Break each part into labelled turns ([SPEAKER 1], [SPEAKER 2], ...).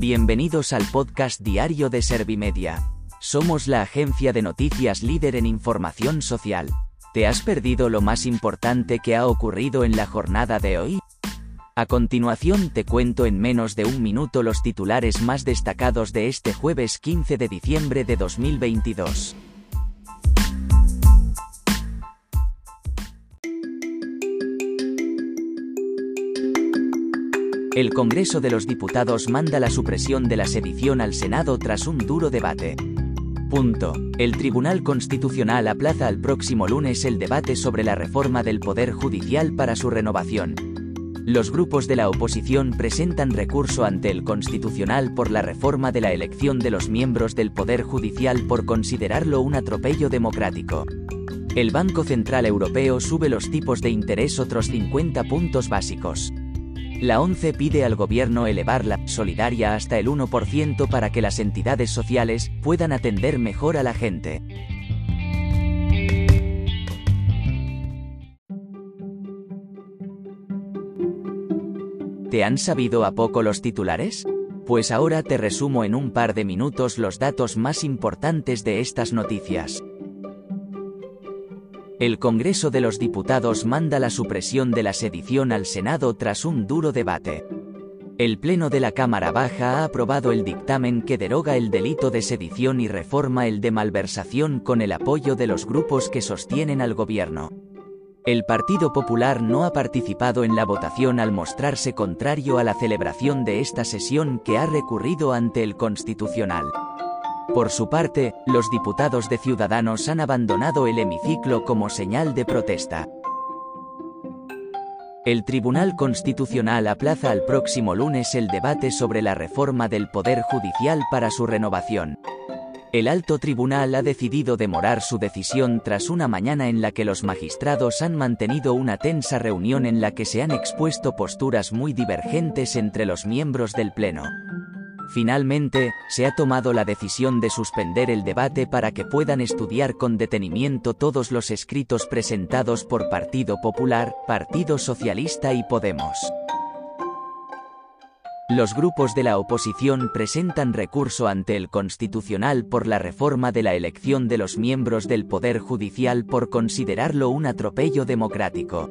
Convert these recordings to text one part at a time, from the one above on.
[SPEAKER 1] Bienvenidos al podcast diario de Servimedia. Somos la agencia de noticias líder en información social. ¿Te has perdido lo más importante que ha ocurrido en la jornada de hoy? A continuación te cuento en menos de un minuto los titulares más destacados de este jueves 15 de diciembre de 2022. El Congreso de los Diputados manda la supresión de la sedición al Senado tras un duro debate. Punto. El Tribunal Constitucional aplaza al próximo lunes el debate sobre la reforma del Poder Judicial para su renovación. Los grupos de la oposición presentan recurso ante el Constitucional por la reforma de la elección de los miembros del Poder Judicial por considerarlo un atropello democrático. El Banco Central Europeo sube los tipos de interés otros 50 puntos básicos. La ONCE pide al gobierno elevar la solidaria hasta el 1% para que las entidades sociales puedan atender mejor a la gente. ¿Te han sabido a poco los titulares? Pues ahora te resumo en un par de minutos los datos más importantes de estas noticias. El Congreso de los Diputados manda la supresión de la sedición al Senado tras un duro debate. El Pleno de la Cámara Baja ha aprobado el dictamen que deroga el delito de sedición y reforma el de malversación con el apoyo de los grupos que sostienen al gobierno. El Partido Popular no ha participado en la votación al mostrarse contrario a la celebración de esta sesión que ha recurrido ante el Constitucional. Por su parte, los diputados de Ciudadanos han abandonado el hemiciclo como señal de protesta. El Tribunal Constitucional aplaza al próximo lunes el debate sobre la reforma del Poder Judicial para su renovación. El alto tribunal ha decidido demorar su decisión tras una mañana en la que los magistrados han mantenido una tensa reunión en la que se han expuesto posturas muy divergentes entre los miembros del Pleno. Finalmente, se ha tomado la decisión de suspender el debate para que puedan estudiar con detenimiento todos los escritos presentados por Partido Popular, Partido Socialista y Podemos. Los grupos de la oposición presentan recurso ante el Constitucional por la reforma de la elección de los miembros del Poder Judicial por considerarlo un atropello democrático.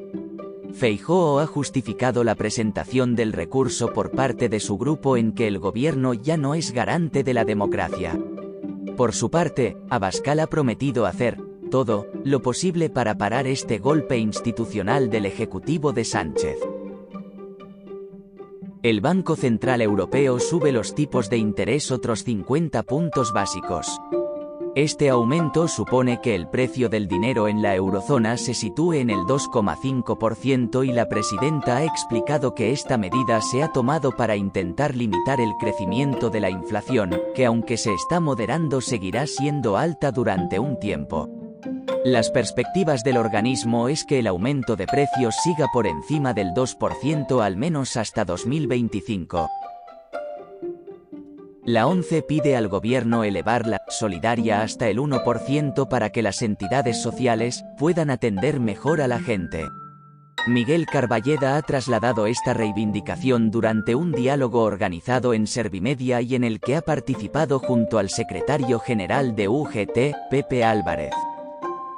[SPEAKER 1] Feijóo ha justificado la presentación del recurso por parte de su grupo en que el gobierno ya no es garante de la democracia. Por su parte, Abascal ha prometido hacer todo lo posible para parar este golpe institucional del Ejecutivo de Sánchez. El Banco Central Europeo sube los tipos de interés otros 50 puntos básicos. Este aumento supone que el precio del dinero en la eurozona se sitúe en el 2,5% y la presidenta ha explicado que esta medida se ha tomado para intentar limitar el crecimiento de la inflación, que aunque se está moderando seguirá siendo alta durante un tiempo. Las perspectivas del organismo es que el aumento de precios siga por encima del 2% al menos hasta 2025. La ONCE pide al gobierno elevar la solidaria hasta el 1% para que las entidades sociales puedan atender mejor a la gente. Miguel Carballeda ha trasladado esta reivindicación durante un diálogo organizado en Servimedia y en el que ha participado junto al secretario general de UGT, Pepe Álvarez.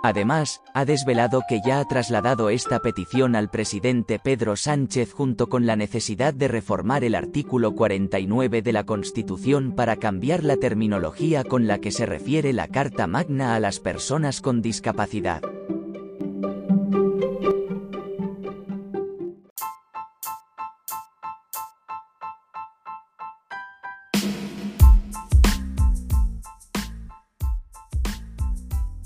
[SPEAKER 1] Además, ha desvelado que ya ha trasladado esta petición al presidente Pedro Sánchez junto con la necesidad de reformar el artículo 49 de la Constitución para cambiar la terminología con la que se refiere la Carta Magna a las personas con discapacidad.